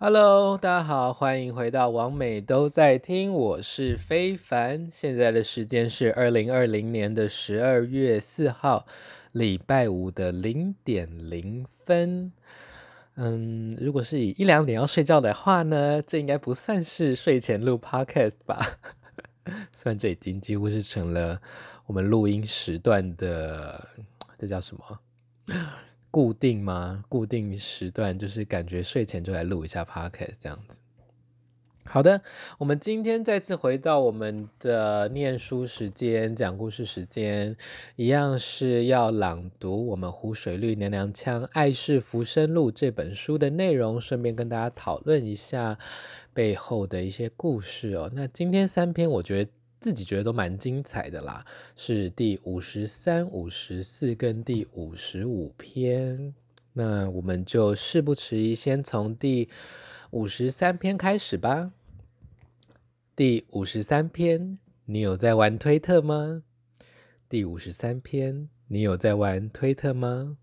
Hello，大家好，欢迎回到王美都在听，我是非凡。现在的时间是二零二零年的十二月四号，礼拜五的零点零分。嗯，如果是以一两点要睡觉的话呢，这应该不算是睡前录 Podcast 吧？虽然这已经几乎是成了我们录音时段的，这叫什么？固定吗？固定时段就是感觉睡前就来录一下 podcast 这样子。好的，我们今天再次回到我们的念书时间、讲故事时间，一样是要朗读我们湖水绿娘娘腔《爱是浮生录》这本书的内容，顺便跟大家讨论一下背后的一些故事哦。那今天三篇，我觉得。自己觉得都蛮精彩的啦，是第五十三、五十四跟第五十五篇。那我们就事不迟疑，先从第五十三篇开始吧。第五十三篇，你有在玩推特吗？第五十三篇，你有在玩推特吗？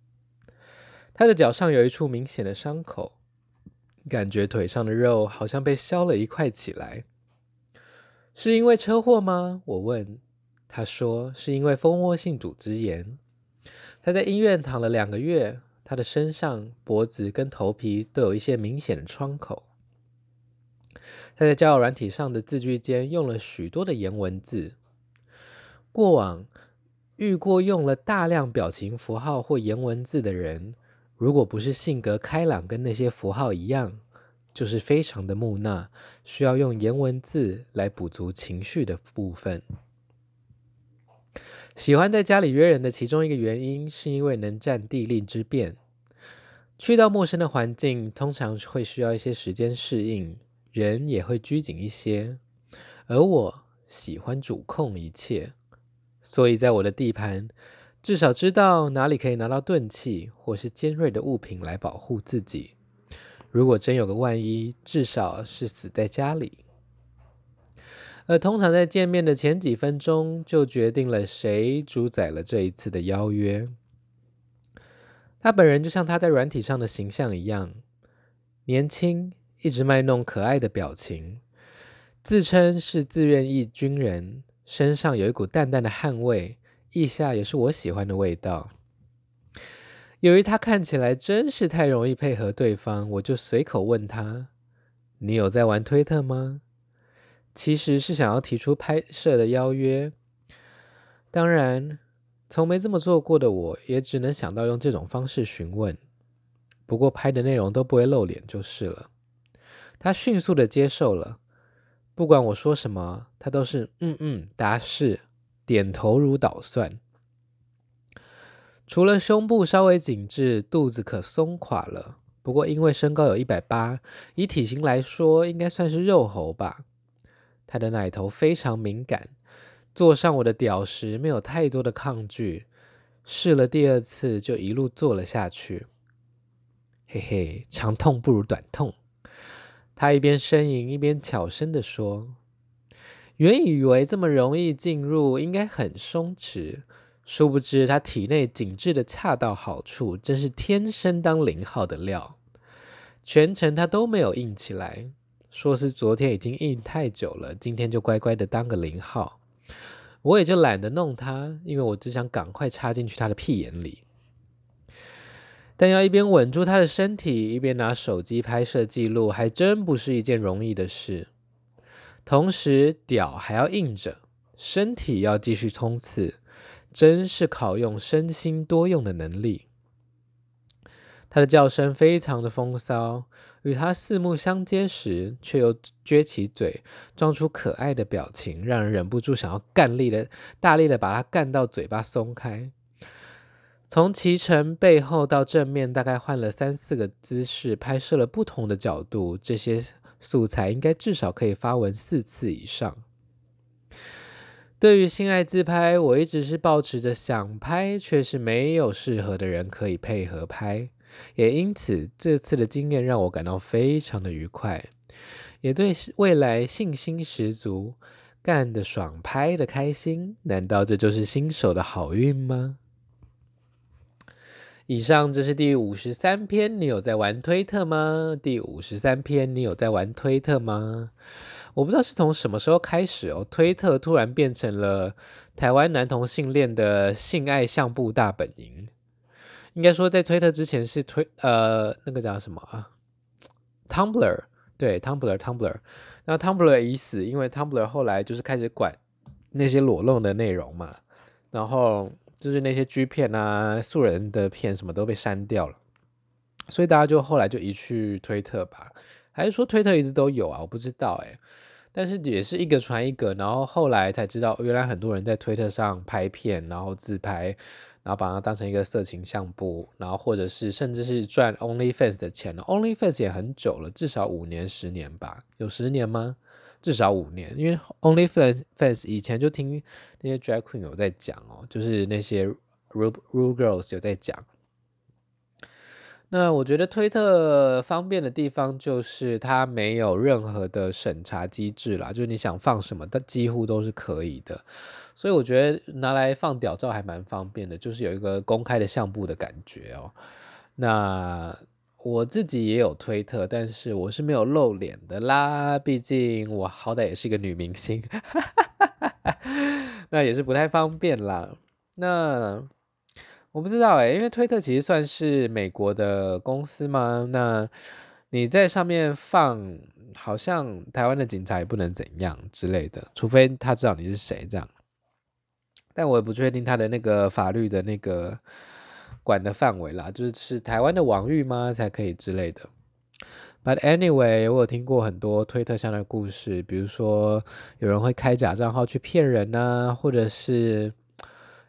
他的脚上有一处明显的伤口，感觉腿上的肉好像被削了一块起来。是因为车祸吗？我问。他说是因为蜂窝性组织炎。他在医院躺了两个月，他的身上、脖子跟头皮都有一些明显的创口。他在交友软体上的字句间用了许多的颜文字。过往遇过用了大量表情符号或颜文字的人，如果不是性格开朗，跟那些符号一样。就是非常的木讷，需要用颜文字来补足情绪的部分。喜欢在家里约人的其中一个原因，是因为能占地利之便。去到陌生的环境，通常会需要一些时间适应，人也会拘谨一些。而我喜欢主控一切，所以在我的地盘，至少知道哪里可以拿到钝器或是尖锐的物品来保护自己。如果真有个万一，至少是死在家里。而通常在见面的前几分钟，就决定了谁主宰了这一次的邀约。他本人就像他在软体上的形象一样，年轻，一直卖弄可爱的表情，自称是自愿役军人，身上有一股淡淡的汗味，腋下也是我喜欢的味道。由于他看起来真是太容易配合对方，我就随口问他：“你有在玩推特吗？”其实是想要提出拍摄的邀约。当然，从没这么做过的我，也只能想到用这种方式询问。不过拍的内容都不会露脸就是了。他迅速的接受了，不管我说什么，他都是嗯嗯答是，点头如捣蒜。除了胸部稍微紧致，肚子可松垮了。不过因为身高有一百八，以体型来说，应该算是肉猴吧。他的奶头非常敏感，坐上我的屌时没有太多的抗拒，试了第二次就一路坐了下去。嘿嘿，长痛不如短痛。他一边呻吟一边悄声地说：“原以为这么容易进入，应该很松弛。”殊不知，他体内紧致的恰到好处，真是天生当零号的料。全程他都没有硬起来，说是昨天已经硬太久了，今天就乖乖的当个零号。我也就懒得弄他，因为我只想赶快插进去他的屁眼里。但要一边稳住他的身体，一边拿手机拍摄记录，还真不是一件容易的事。同时，屌还要硬着，身体要继续冲刺。真是考用身心多用的能力。他的叫声非常的风骚，与他四目相接时，却又撅起嘴，装出可爱的表情，让人忍不住想要干力的、大力的把他干到嘴巴松开。从脐橙背后到正面，大概换了三四个姿势，拍摄了不同的角度，这些素材应该至少可以发文四次以上。对于性爱自拍，我一直是抱持着想拍，却是没有适合的人可以配合拍，也因此这次的经验让我感到非常的愉快，也对未来信心十足，干得爽，拍得开心。难道这就是新手的好运吗？以上这是第五十三篇，你有在玩推特吗？第五十三篇，你有在玩推特吗？我不知道是从什么时候开始哦，推特突然变成了台湾男同性恋的性爱相簿大本营。应该说，在推特之前是推呃那个叫什么啊？Tumblr，对，Tumblr，Tumblr。那 Tumblr 已死，因为 Tumblr 后来就是开始管那些裸露的内容嘛，然后。就是那些 G 片啊、素人的片什么都被删掉了，所以大家就后来就移去推特吧，还是说推特一直都有啊？我不知道哎、但是也是一个传一个，然后后来才知道，原来很多人在推特上拍片，然后自拍，然后把它当成一个色情相簿，然后或者是甚至是赚 OnlyFans 的钱了。OnlyFans 也很久了，至少五年、十年吧？有十年吗？至少五年，因为 OnlyFans 以前就听那些 Drag Queen 有在讲哦，就是那些 Rube Rube Girls 有在讲。那我觉得推特方便的地方就是它没有任何的审查机制啦，就是你想放什么，它几乎都是可以的。所以我觉得拿来放屌照还蛮方便的，就是有一个公开的相簿的感觉哦。那。我自己也有推特，但是我是没有露脸的啦，毕竟我好歹也是一个女明星，那也是不太方便啦。那我不知道诶，因为推特其实算是美国的公司吗？那你在上面放，好像台湾的警察也不能怎样之类的，除非他知道你是谁这样。但我也不确定他的那个法律的那个。管的范围啦，就是是台湾的网域吗？才可以之类的。But anyway，我有听过很多推特上的故事，比如说有人会开假账号去骗人呐、或者是，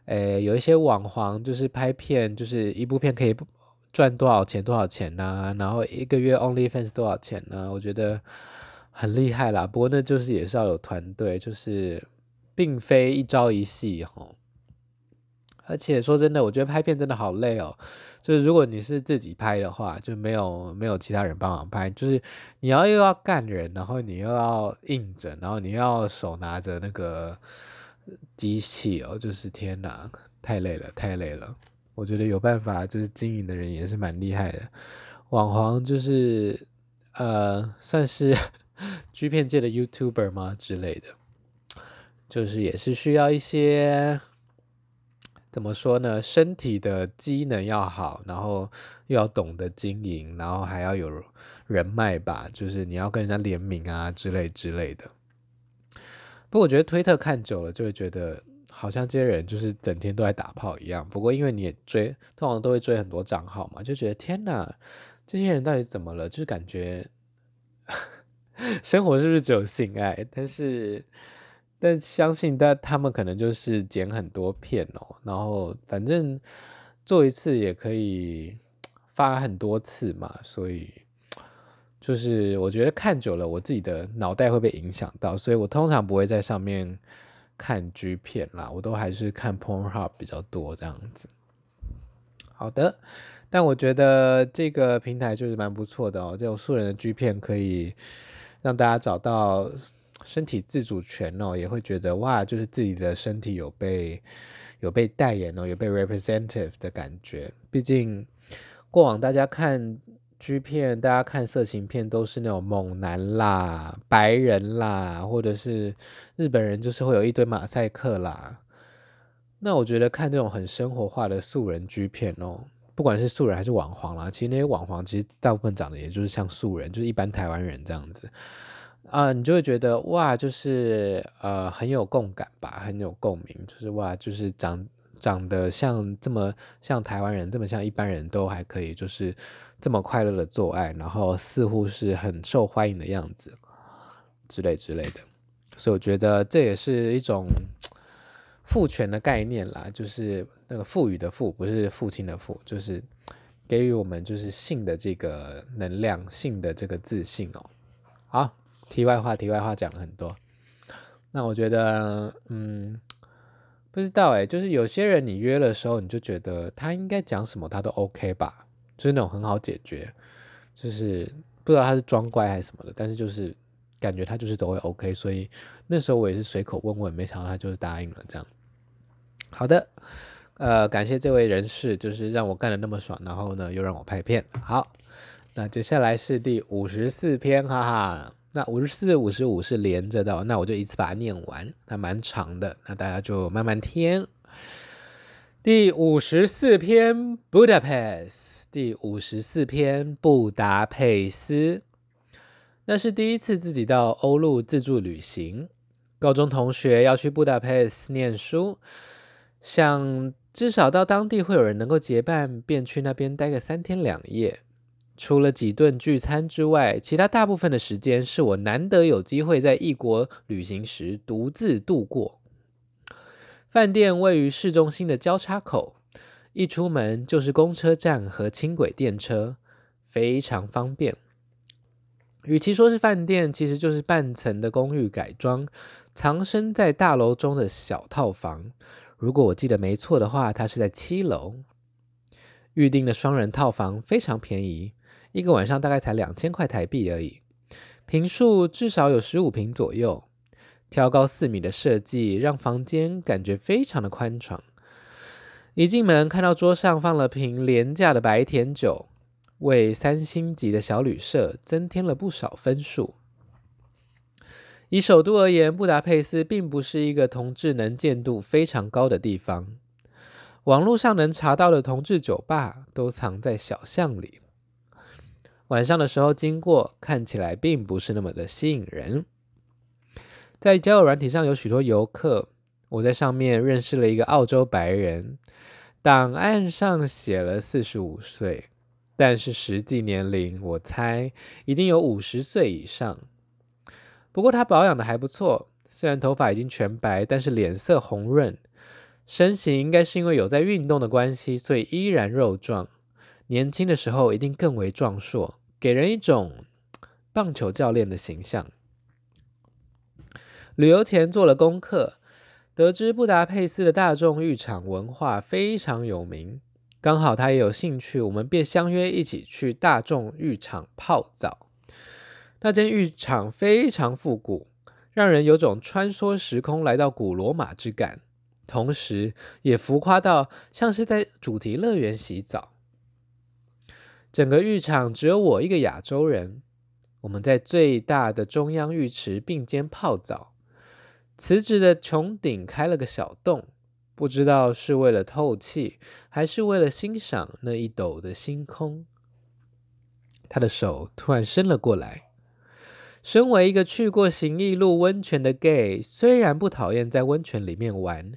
诶、有一些网黄就是拍片，就是一部片可以赚多少钱多少钱呢、然后一个月 OnlyFans 多少钱呢？我觉得很厉害啦。不过那就是也是要有团队，就是并非一朝一夕吼。而且说真的，我觉得拍片真的好累哦。就是如果你是自己拍的话，就没有没有其他人帮忙拍，就是你要又要干人，然后你又要硬整，然后你又要手拿着那个机器哦，就是天哪，太累了，太累了。我觉得有办法就是经营的人也是蛮厉害的。网黄就是呃，算是 G 片界的 YouTuber 吗之类的，就是也是需要一些。怎么说呢？身体的机能要好，然后又要懂得经营，然后还要有人脉吧，就是你要跟人家联名啊之类之类的。不过我觉得推特看久了，就会觉得好像这些人就是整天都在打炮一样。不过因为你也追，通常都会追很多账号嘛，就觉得天哪，这些人到底怎么了？就是感觉 生活是不是只有性爱？但是。但相信，但他们可能就是剪很多片哦，然后反正做一次也可以发很多次嘛，所以就是我觉得看久了，我自己的脑袋会被影响到，所以我通常不会在上面看 G 片啦，我都还是看 Pornhub 比较多这样子。好的，但我觉得这个平台就是蛮不错的哦，这种素人的 G 片可以让大家找到。身体自主权哦，也会觉得哇，就是自己的身体有被有被代言哦，有被 representative 的感觉。毕竟过往大家看 G 片，大家看色情片都是那种猛男啦、白人啦，或者是日本人，就是会有一堆马赛克啦。那我觉得看这种很生活化的素人 G 片哦，不管是素人还是网黄啦，其实那些网黄其实大部分长得也就是像素人，就是一般台湾人这样子。啊，你就会觉得哇，就是呃很有共感吧，很有共鸣，就是哇，就是长长得像这么像台湾人，这么像一般人都还可以，就是这么快乐的做爱，然后似乎是很受欢迎的样子，之类之类的。所以我觉得这也是一种父权的概念啦，就是那个赋予的赋，不是父亲的父，就是给予我们就是性的这个能量，性的这个自信哦。好。题外话，题外话讲了很多。那我觉得，嗯，不知道哎，就是有些人你约的时候，你就觉得他应该讲什么他都 OK 吧，就是那种很好解决，就是不知道他是装乖还是什么的，但是就是感觉他就是都会 OK，所以那时候我也是随口问问，没想到他就是答应了这样。好的，呃，感谢这位人士，就是让我干得那么爽，然后呢又让我拍片。好，那接下来是第五十四篇，哈哈。那五十四、五十五是连着的，那我就一次把它念完，那蛮长的，那大家就慢慢听。第五十四篇，Budapest。第五十四篇，布达佩斯。那是第一次自己到欧陆自助旅行。高中同学要去布达佩斯念书，想至少到当地会有人能够结伴，便去那边待个三天两夜。除了几顿聚餐之外，其他大部分的时间是我难得有机会在异国旅行时独自度过。饭店位于市中心的交叉口，一出门就是公车站和轻轨电车，非常方便。与其说是饭店，其实就是半层的公寓改装，藏身在大楼中的小套房。如果我记得没错的话，它是在七楼。预定的双人套房非常便宜。一个晚上大概才两千块台币而已，坪数至少有十五坪左右，挑高四米的设计让房间感觉非常的宽敞。一进门看到桌上放了瓶廉价的白甜酒，为三星级的小旅社增添了不少分数。以首都而言，布达佩斯并不是一个同志能见度非常高的地方，网络上能查到的同志酒吧都藏在小巷里。晚上的时候经过，看起来并不是那么的吸引人。在交友软体上有许多游客，我在上面认识了一个澳洲白人，档案上写了四十五岁，但是实际年龄我猜一定有五十岁以上。不过他保养的还不错，虽然头发已经全白，但是脸色红润，身形应该是因为有在运动的关系，所以依然肉壮。年轻的时候一定更为壮硕，给人一种棒球教练的形象。旅游前做了功课，得知布达佩斯的大众浴场文化非常有名，刚好他也有兴趣，我们便相约一起去大众浴场泡澡。那间浴场非常复古，让人有种穿梭时空来到古罗马之感，同时也浮夸到像是在主题乐园洗澡。整个浴场只有我一个亚洲人，我们在最大的中央浴池并肩泡澡，瓷质的穹顶开了个小洞，不知道是为了透气，还是为了欣赏那一斗的星空。他的手突然伸了过来。身为一个去过行义路温泉的 gay，虽然不讨厌在温泉里面玩，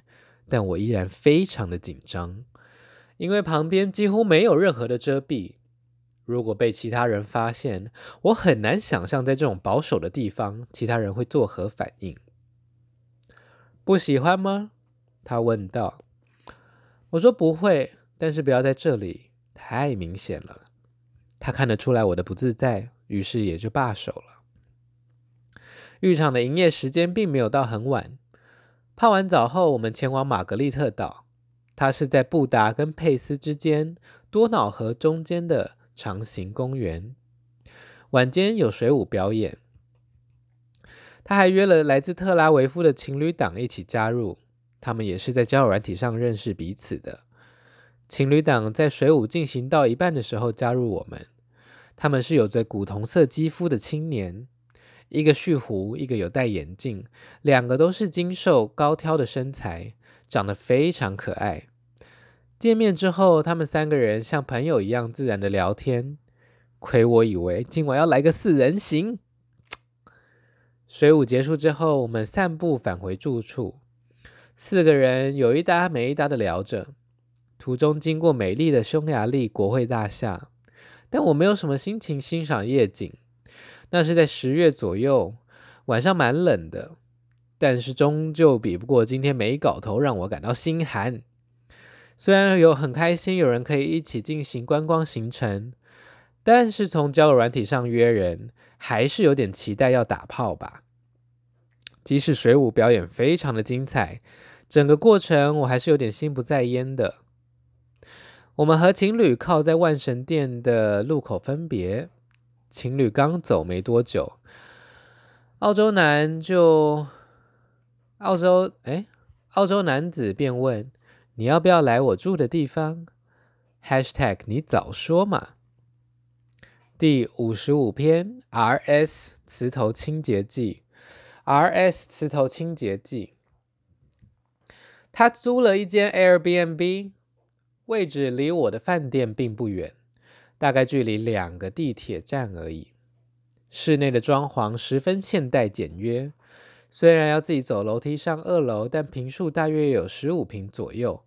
但我依然非常的紧张，因为旁边几乎没有任何的遮蔽。如果被其他人发现，我很难想象在这种保守的地方，其他人会作何反应。不喜欢吗？他问道。我说不会，但是不要在这里，太明显了。他看得出来我的不自在，于是也就罢手了。浴场的营业时间并没有到很晚。泡完澡后，我们前往玛格丽特岛，它是在布达跟佩斯之间，多瑙河中间的。长形公园，晚间有水舞表演。他还约了来自特拉维夫的情侣档一起加入，他们也是在交友软体上认识彼此的。情侣档在水舞进行到一半的时候加入我们，他们是有着古铜色肌肤的青年，一个蓄胡，一个有戴眼镜，两个都是精瘦高挑的身材，长得非常可爱。见面之后，他们三个人像朋友一样自然的聊天。亏我以为今晚要来个四人行。水舞结束之后，我们散步返回住处，四个人有一搭没一搭的聊着。途中经过美丽的匈牙利国会大厦，但我没有什么心情欣赏夜景。那是在十月左右，晚上蛮冷的，但是终究比不过今天没搞头，让我感到心寒。虽然有很开心，有人可以一起进行观光行程，但是从交友软体上约人，还是有点期待要打炮吧。即使水舞表演非常的精彩，整个过程我还是有点心不在焉的。我们和情侣靠在万神殿的路口分别，情侣刚走没多久，澳洲男就澳洲哎，澳洲男子便问。你要不要来我住的地方？#hashtag 你早说嘛。第五十五篇 RS 磁头清洁剂，RS 磁头清洁剂。他租了一间 Airbnb，位置离我的饭店并不远，大概距离两个地铁站而已。室内的装潢十分现代简约，虽然要自己走楼梯上二楼，但平数大约有十五平左右，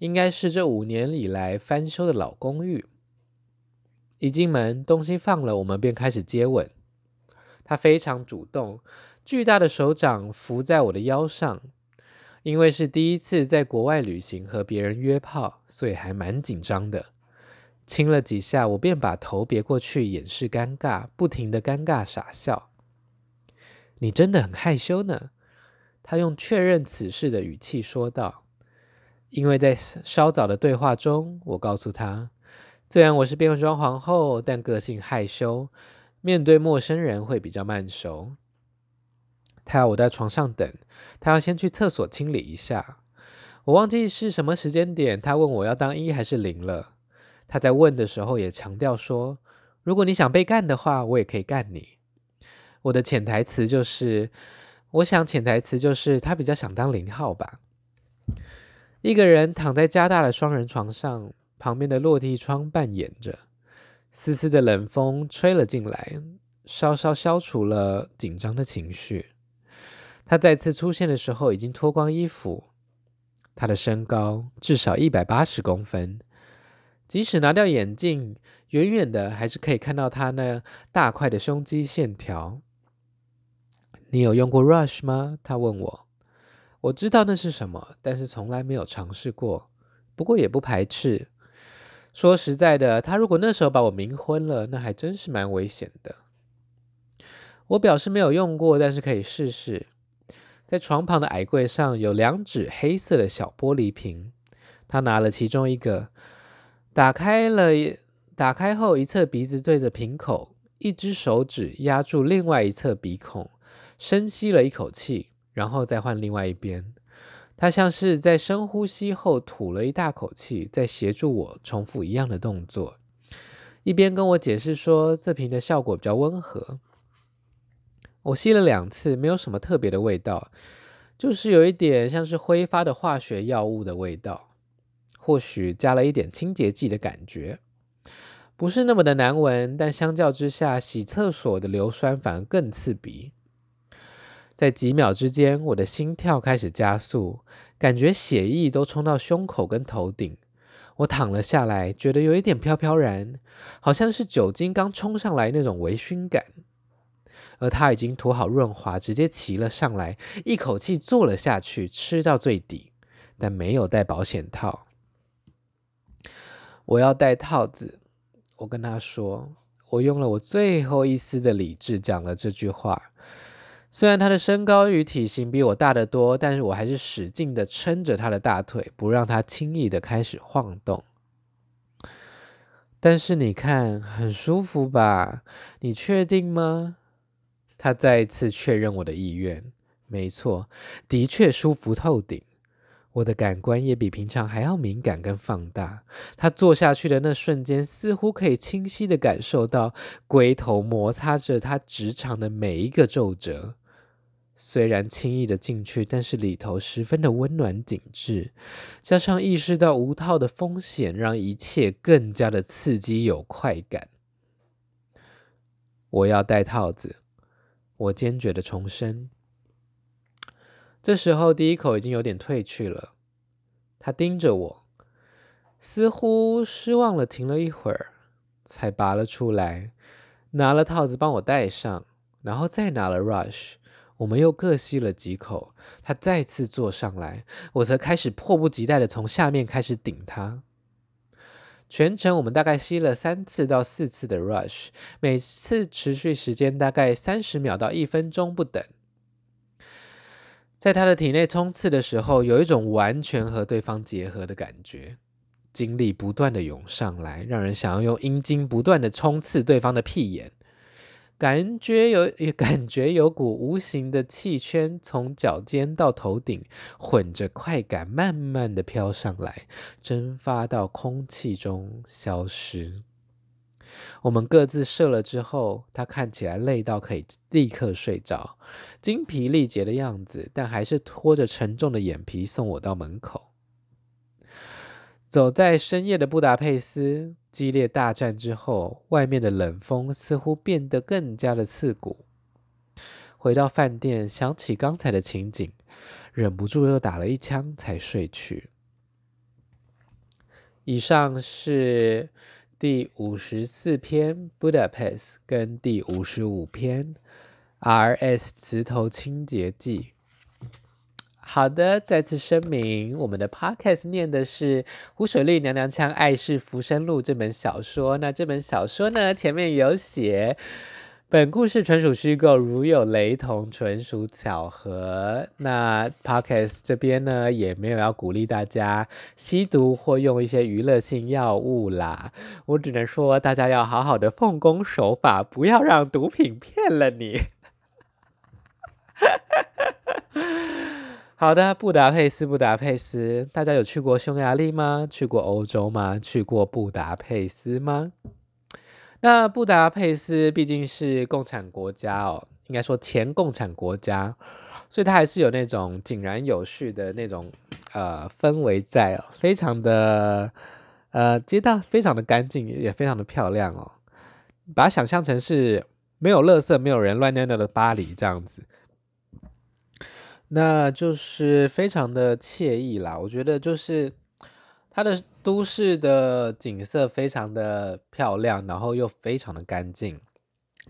应该是这五年以来翻修的老公寓。一进门，东西放了，我们便开始接吻。他非常主动，巨大的手掌扶在我的腰上。因为是第一次在国外旅行和别人约炮，所以还蛮紧张的。亲了几下，我便把头别过去掩饰尴尬，不停的尴尬傻笑。你真的很害羞呢，他用确认此事的语气说道。因为在稍早的对话中，我告诉他。虽然我是变装皇后，但个性害羞，面对陌生人会比较慢熟。他要我在床上等，他要先去厕所清理一下。我忘记是什么时间点，他问我要当一还是零了。他在问的时候也强调说，如果你想被干的话，我也可以干你。我的潜台词就是，我想潜台词就是他比较想当零号吧。一个人躺在加大的双人床上。旁边的落地窗半掩着，丝丝的冷风吹了进来，稍稍消除了紧张的情绪。他再次出现的时候，已经脱光衣服。他的身高至少一百八十公分，即使拿掉眼镜，远远的还是可以看到他那大块的胸肌线条。你有用过 Rush 吗？他问我。我知道那是什么，但是从来没有尝试过。不过也不排斥。说实在的，他如果那时候把我冥婚了，那还真是蛮危险的。我表示没有用过，但是可以试试。在床旁的矮柜上有两只黑色的小玻璃瓶，他拿了其中一个，打开了，打开后一侧鼻子对着瓶口，一只手指压住另外一侧鼻孔，深吸了一口气，然后再换另外一边。他像是在深呼吸后吐了一大口气，在协助我重复一样的动作，一边跟我解释说这瓶的效果比较温和。我吸了两次，没有什么特别的味道，就是有一点像是挥发的化学药物的味道，或许加了一点清洁剂的感觉，不是那么的难闻，但相较之下，洗厕所的硫酸反而更刺鼻。在几秒之间，我的心跳开始加速，感觉血液都冲到胸口跟头顶。我躺了下来，觉得有一点飘飘然，好像是酒精刚冲上来那种微醺感。而他已经涂好润滑，直接骑了上来，一口气坐了下去，吃到最底，但没有戴保险套。我要戴套子，我跟他说，我用了我最后一丝的理智讲了这句话。虽然他的身高与体型比我大得多，但是我还是使劲地撑着他的大腿，不让他轻易地开始晃动。但是你看，很舒服吧？你确定吗？他再一次确认我的意愿。没错，的确舒服透顶。我的感官也比平常还要敏感跟放大。他坐下去的那瞬间，似乎可以清晰地感受到龟头摩擦着他直肠的每一个皱褶。虽然轻易的进去，但是里头十分的温暖紧致，加上意识到无套的风险，让一切更加的刺激有快感。我要戴套子，我坚决的重申。这时候第一口已经有点褪去了，他盯着我，似乎失望了，停了一会儿，才拔了出来，拿了套子帮我戴上，然后再拿了 Rush。我们又各吸了几口，他再次坐上来，我则开始迫不及待地从下面开始顶他。全程我们大概吸了三次到四次的 rush，每次持续时间大概三十秒到一分钟不等。在他的体内冲刺的时候，有一种完全和对方结合的感觉，精力不断地涌上来，让人想要用阴茎不断地冲刺对方的屁眼。感觉有也 感觉有股无形的气圈从脚尖到头顶，混着快感，慢慢的飘上来，蒸发到空气中消失。我们各自射了之后，他看起来累到可以立刻睡着，精疲力竭的样子，但还是拖着沉重的眼皮送我到门口。走在深夜的布达佩斯，激烈大战之后，外面的冷风似乎变得更加的刺骨。回到饭店，想起刚才的情景，忍不住又打了一枪才睡去。以上是。第五十四篇 Budapest 跟第五十五篇 RS 磁头清洁剂。好的，再次声明，我们的 Podcast 念的是湖水绿娘娘腔《爱是浮生录》这本小说。那这本小说呢，前面有写。本故事纯属虚构，如有雷同，纯属巧合。那 Podcast 这边呢，也没有要鼓励大家吸毒或用一些娱乐性药物啦。我只能说，大家要好好的奉公守法，不要让毒品骗了你。好的，布达佩斯，布达佩斯，大家有去过匈牙利吗？去过欧洲吗？去过布达佩斯吗？那布达佩斯毕竟是共产国家哦，应该说前共产国家，所以它还是有那种井然有序的那种呃氛围在哦，非常的呃街道非常的干净，也非常的漂亮哦，把它想象成是没有垃圾、没有人乱尿尿的巴黎这样子，那就是非常的惬意啦。我觉得就是。它的都市的景色非常的漂亮，然后又非常的干净，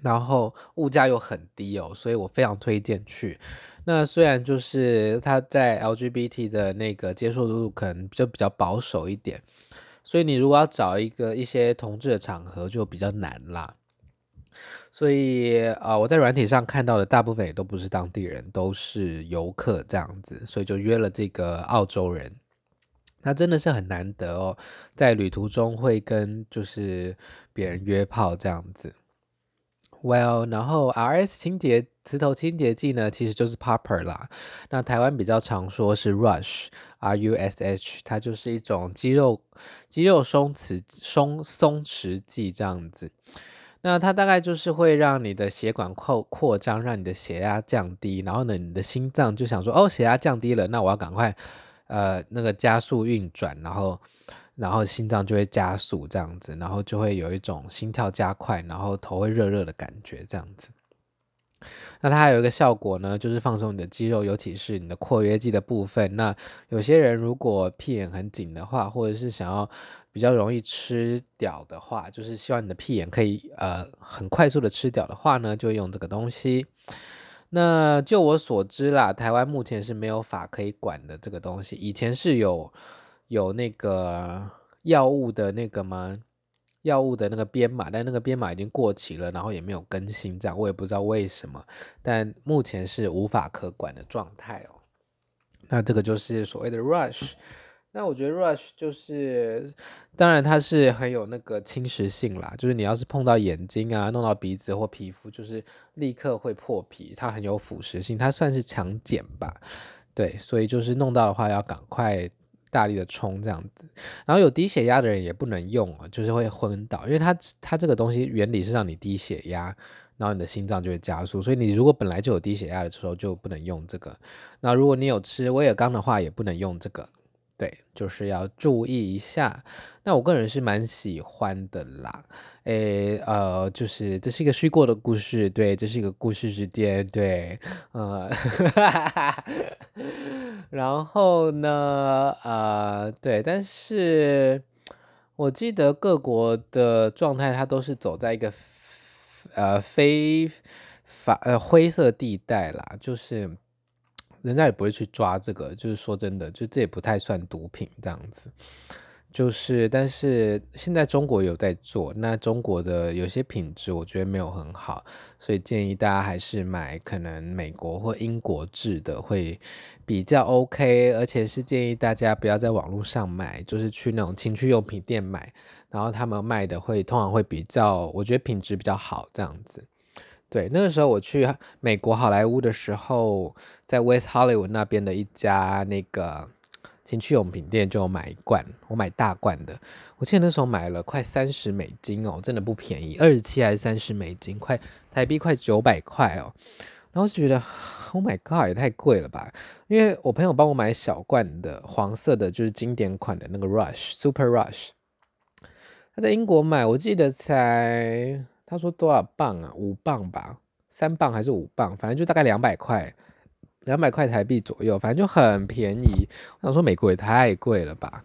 然后物价又很低哦，所以我非常推荐去。那虽然就是它在 LGBT 的那个接受度可能就比较保守一点，所以你如果要找一个一些同志的场合就比较难啦。所以啊、呃，我在软体上看到的大部分也都不是当地人，都是游客这样子，所以就约了这个澳洲人。那真的是很难得哦，在旅途中会跟就是别人约炮这样子。Well，然后 R S 清洁磁头清洁剂呢，其实就是 Popper 啦。那台湾比较常说是 Rush，R U S H，它就是一种肌肉肌肉松弛松松弛剂这样子。那它大概就是会让你的血管扩扩张，让你的血压降低，然后呢，你的心脏就想说，哦，血压降低了，那我要赶快。呃，那个加速运转，然后，然后心脏就会加速这样子，然后就会有一种心跳加快，然后头会热热的感觉这样子。那它还有一个效果呢，就是放松你的肌肉，尤其是你的括约肌的部分。那有些人如果屁眼很紧的话，或者是想要比较容易吃掉的话，就是希望你的屁眼可以呃很快速的吃掉的话呢，就用这个东西。那就我所知啦，台湾目前是没有法可以管的这个东西。以前是有有那个药物的那个吗？药物的那个编码，但那个编码已经过期了，然后也没有更新，这样我也不知道为什么。但目前是无法可管的状态哦。那这个就是所谓的 rush。那我觉得 rush 就是，当然它是很有那个侵蚀性啦，就是你要是碰到眼睛啊，弄到鼻子或皮肤，就是立刻会破皮，它很有腐蚀性，它算是强碱吧，对，所以就是弄到的话要赶快大力的冲这样子。然后有低血压的人也不能用啊，就是会昏倒，因为它它这个东西原理是让你低血压，然后你的心脏就会加速，所以你如果本来就有低血压的时候就不能用这个。那如果你有吃威尔刚的话，也不能用这个。对，就是要注意一下。那我个人是蛮喜欢的啦。诶，呃，就是这是一个虚构的故事，对，这是一个故事之间，对，呃，然后呢，呃，对，但是我记得各国的状态，它都是走在一个呃非法呃灰色地带啦，就是。人家也不会去抓这个，就是说真的，就这也不太算毒品这样子，就是，但是现在中国有在做，那中国的有些品质我觉得没有很好，所以建议大家还是买可能美国或英国制的会比较 OK，而且是建议大家不要在网络上买，就是去那种情趣用品店买，然后他们卖的会通常会比较，我觉得品质比较好这样子。对，那个时候我去美国好莱坞的时候，在 West Hollywood 那边的一家那个情趣用品店就买一罐，我买大罐的，我记得那时候买了快三十美金哦，真的不便宜，二十七还是三十美金，快台币快九百块哦，然后就觉得 Oh my God，也太贵了吧，因为我朋友帮我买小罐的黄色的，就是经典款的那个 Rush Super Rush，他在英国买，我记得才。他说多少磅啊？五磅吧，三磅还是五磅？反正就大概两百块，两百块台币左右，反正就很便宜。我想说美国也太贵了吧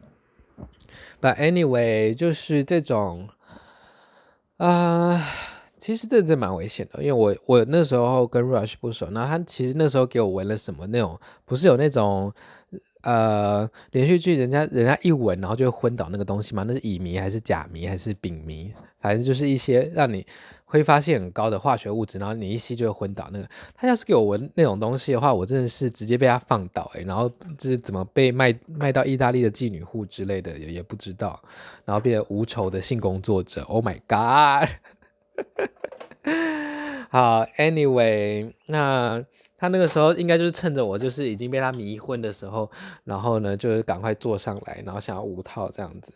？But anyway，就是这种啊、其实这这蛮危险的，因为我我那时候跟 Rush 不熟，那他其实那时候给我闻了什么那种，不是有那种。呃，连续剧人家人家一闻，然后就会昏倒那个东西嘛？那是乙醚还是甲醚还是丙醚？反正就是一些让你挥发性很高的化学物质，然后你一吸就会昏倒。那个他要是给我闻那种东西的话，我真的是直接被他放倒诶、然后就是怎么被卖卖到意大利的妓女户之类的也也不知道，然后变成无仇的性工作者。Oh my god！好，Anyway，那。他那个时候应该就是趁着我就是已经被他迷昏的时候，然后呢，就是赶快坐上来，然后想要无套这样子。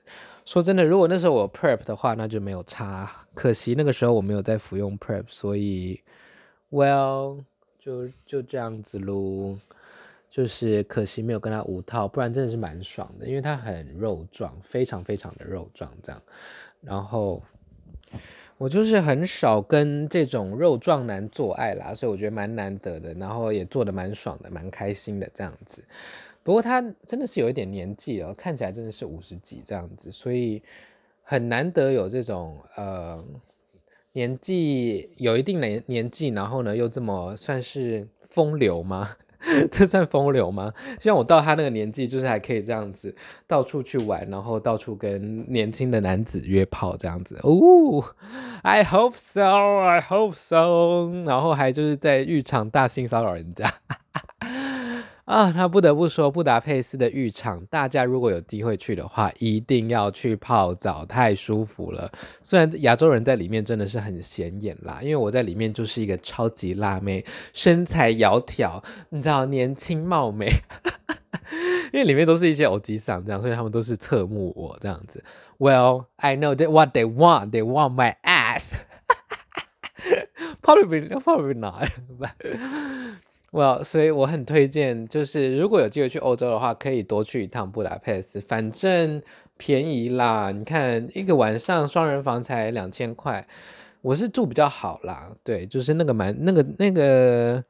说真的，如果那时候我 prep 的话，那就没有差。可惜那个时候我没有在服用 prep，所以，well，就就这样子喽。就是可惜没有跟他无套，不然真的是蛮爽的，因为他很肉壮，非常非常的肉壮这样。然后。我就是很少跟这种肉壮男做爱啦，所以我觉得蛮难得的，然后也做的蛮爽的，蛮开心的这样子。不过他真的是有一点年纪了，看起来真的是五十几这样子，所以很难得有这种呃年纪有一定年年纪，然后呢又这么算是风流吗？这算风流吗？希望我到他那个年纪，就是还可以这样子到处去玩，然后到处跟年轻的男子约炮这样子。哦，I hope so, I hope so。然后还就是在浴场大性骚扰人家。啊，他不得不说，布达佩斯的浴场，大家如果有机会去的话，一定要去泡澡，太舒服了。虽然亚洲人在里面真的是很显眼啦，因为我在里面就是一个超级辣妹，身材窈窕，你知道，年轻貌美，因为里面都是一些欧吉桑这样，所以他们都是侧目我这样子。Well, I know that what they want, they want my ass. Probably, probably not. 我、well, 所以我很推荐，就是如果有机会去欧洲的话，可以多去一趟布达佩斯，反正便宜啦。你看一个晚上双人房才两千块，我是住比较好啦，对，就是那个蛮那个那个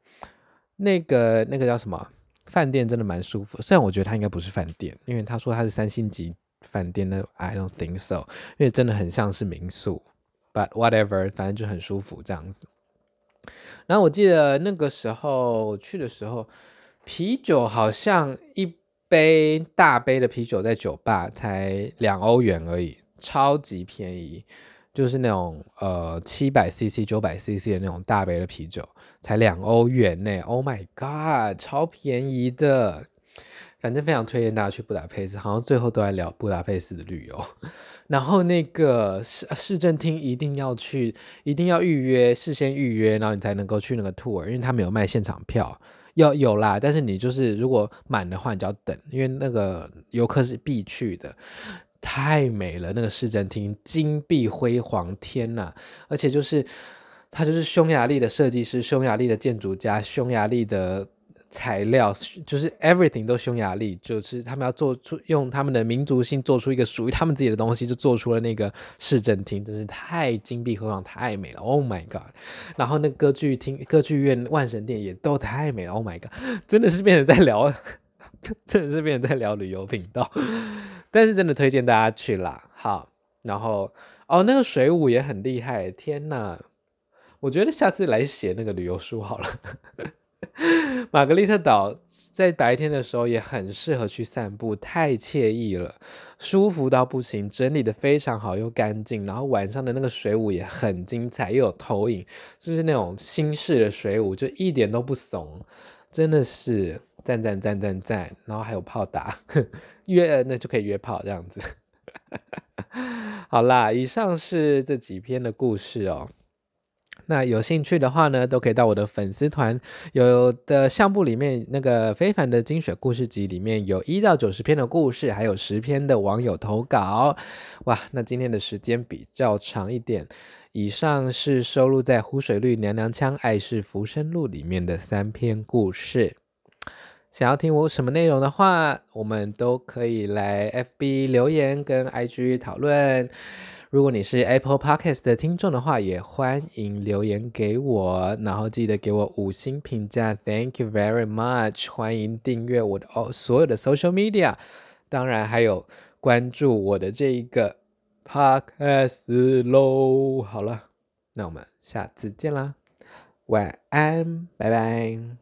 那个那个叫什么饭店，真的蛮舒服。虽然我觉得它应该不是饭店，因为他说它是三星级饭店，那 I don't think so，因为真的很像是民宿。But whatever，反正就很舒服这样子。然后我记得那个时候去的时候，啤酒好像一杯大杯的啤酒在酒吧才两欧元而已，超级便宜，就是那种呃七百 CC、九百 CC 的那种大杯的啤酒才两欧元呢，Oh my god，超便宜的。反正非常推荐大家去布达佩斯，好像最后都在聊布达佩斯的旅游。然后那个市市政厅一定要去，一定要预约，事先预约，然后你才能够去那个 tour，因为他没有卖现场票，要有啦，但是你就是如果满的话，你就要等，因为那个游客是必去的，太美了，那个市政厅金碧辉煌，天呐，而且就是他就是匈牙利的设计师，匈牙利的建筑家，匈牙利的。材料就是 everything 都匈牙利，就是他们要做出用他们的民族性做出一个属于他们自己的东西，就做出了那个市政厅，真是太金碧辉煌，太美了，Oh my god！然后那歌剧厅、歌剧院、万神殿也都太美了，Oh my god！真的是变成在聊，真的是变成在聊旅游频道，但是真的推荐大家去啦。好，然后哦，那个水舞也很厉害，天哪！我觉得下次来写那个旅游书好了。玛格丽特岛在白天的时候也很适合去散步，太惬意了，舒服到不行，整理得非常好又干净。然后晚上的那个水舞也很精彩，又有投影，就是那种新式的水舞，就一点都不怂，真的是赞赞赞赞赞。然后还有炮打，约那就可以约炮这样子。好啦，以上是这几篇的故事哦。那有兴趣的话呢，都可以到我的粉丝团，有的项目里面那个非凡的精选故事集里面有一到九十篇的故事，还有十篇的网友投稿。哇，那今天的时间比较长一点。以上是收录在《湖水绿娘娘腔爱是浮生录》里面的三篇故事。想要听我什么内容的话，我们都可以来 FB 留言跟 IG 讨论。如果你是 Apple Podcast 的听众的话，也欢迎留言给我，然后记得给我五星评价，Thank you very much。欢迎订阅我的哦所有的 Social Media，当然还有关注我的这一个 Podcast 喽。好了，那我们下次见啦，晚安，拜拜。